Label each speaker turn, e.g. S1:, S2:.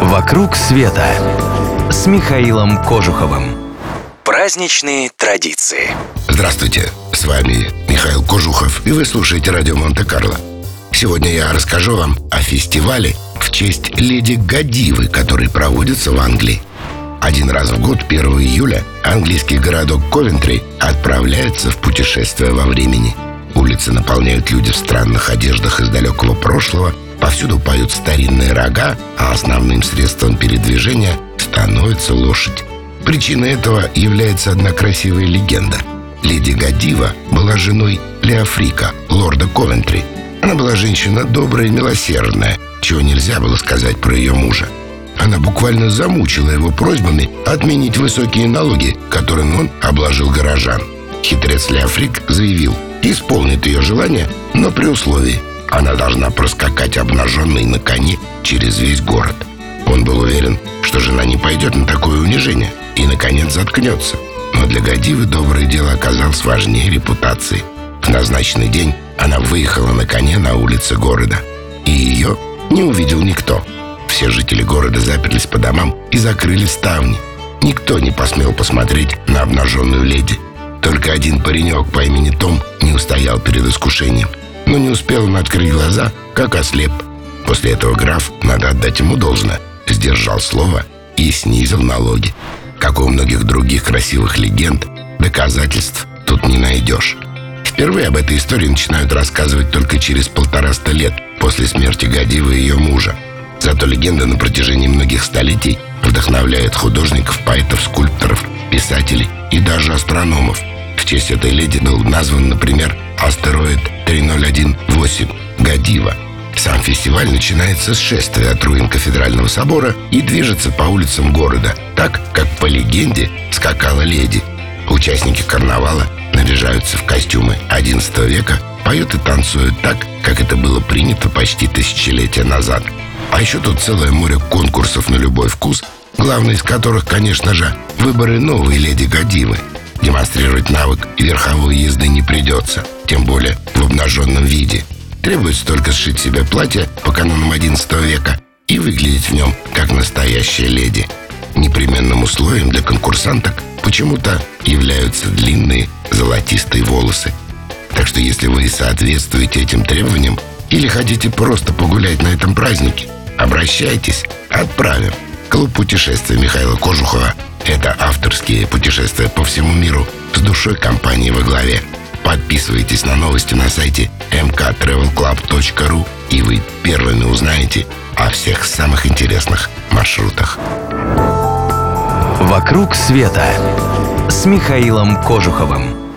S1: «Вокруг света» с Михаилом Кожуховым. Праздничные традиции.
S2: Здравствуйте, с вами Михаил Кожухов, и вы слушаете радио Монте-Карло. Сегодня я расскажу вам о фестивале в честь леди Гадивы, который проводится в Англии. Один раз в год, 1 июля, английский городок Ковентри отправляется в путешествие во времени. Улицы наполняют люди в странных одеждах из далекого прошлого, повсюду поют старинные рога, а основным средством передвижения становится лошадь. Причиной этого является одна красивая легенда. Леди Гадива была женой Леофрика, лорда Ковентри. Она была женщина добрая и милосердная, чего нельзя было сказать про ее мужа. Она буквально замучила его просьбами отменить высокие налоги, которыми он обложил горожан. Хитрец Леофрик заявил, исполнит ее желание, но при условии, она должна проскакать обнаженной на коне через весь город. Он был уверен, что жена не пойдет на такое унижение и, наконец, заткнется. Но для Гадивы доброе дело оказалось важнее репутации. В назначенный день она выехала на коне на улице города, и ее не увидел никто – все жители города заперлись по домам и закрыли ставни. Никто не посмел посмотреть на обнаженную леди. Только один паренек по имени Том не устоял перед искушением. Но не успел он открыть глаза, как ослеп. После этого граф, надо отдать ему должное, сдержал слово и снизил налоги. Как у многих других красивых легенд, доказательств тут не найдешь. Впервые об этой истории начинают рассказывать только через полтораста лет после смерти Гадивы и ее мужа. Зато легенда на протяжении многих столетий вдохновляет художников, поэтов, скульпторов, писателей и даже астрономов. Честь этой леди был назван, например, астероид 3018 Гадива. Сам фестиваль начинается с шествия от руин кафедрального собора и движется по улицам города, так, как по легенде скакала леди. Участники карнавала наряжаются в костюмы XI века, поют и танцуют так, как это было принято почти тысячелетия назад – а еще тут целое море конкурсов на любой вкус, главный из которых, конечно же, выборы новой леди Гадивы. Демонстрировать навык верховой езды не придется, тем более в обнаженном виде. Требуется только сшить себе платье по канонам XI века и выглядеть в нем как настоящая леди. Непременным условием для конкурсанток почему-то являются длинные золотистые волосы. Так что если вы соответствуете этим требованиям или хотите просто погулять на этом празднике – Обращайтесь, отправим. Клуб путешествия Михаила Кожухова – это авторские путешествия по всему миру с душой компании во главе. Подписывайтесь на новости на сайте mktravelclub.ru и вы первыми узнаете о всех самых интересных маршрутах.
S1: «Вокруг света» с Михаилом Кожуховым.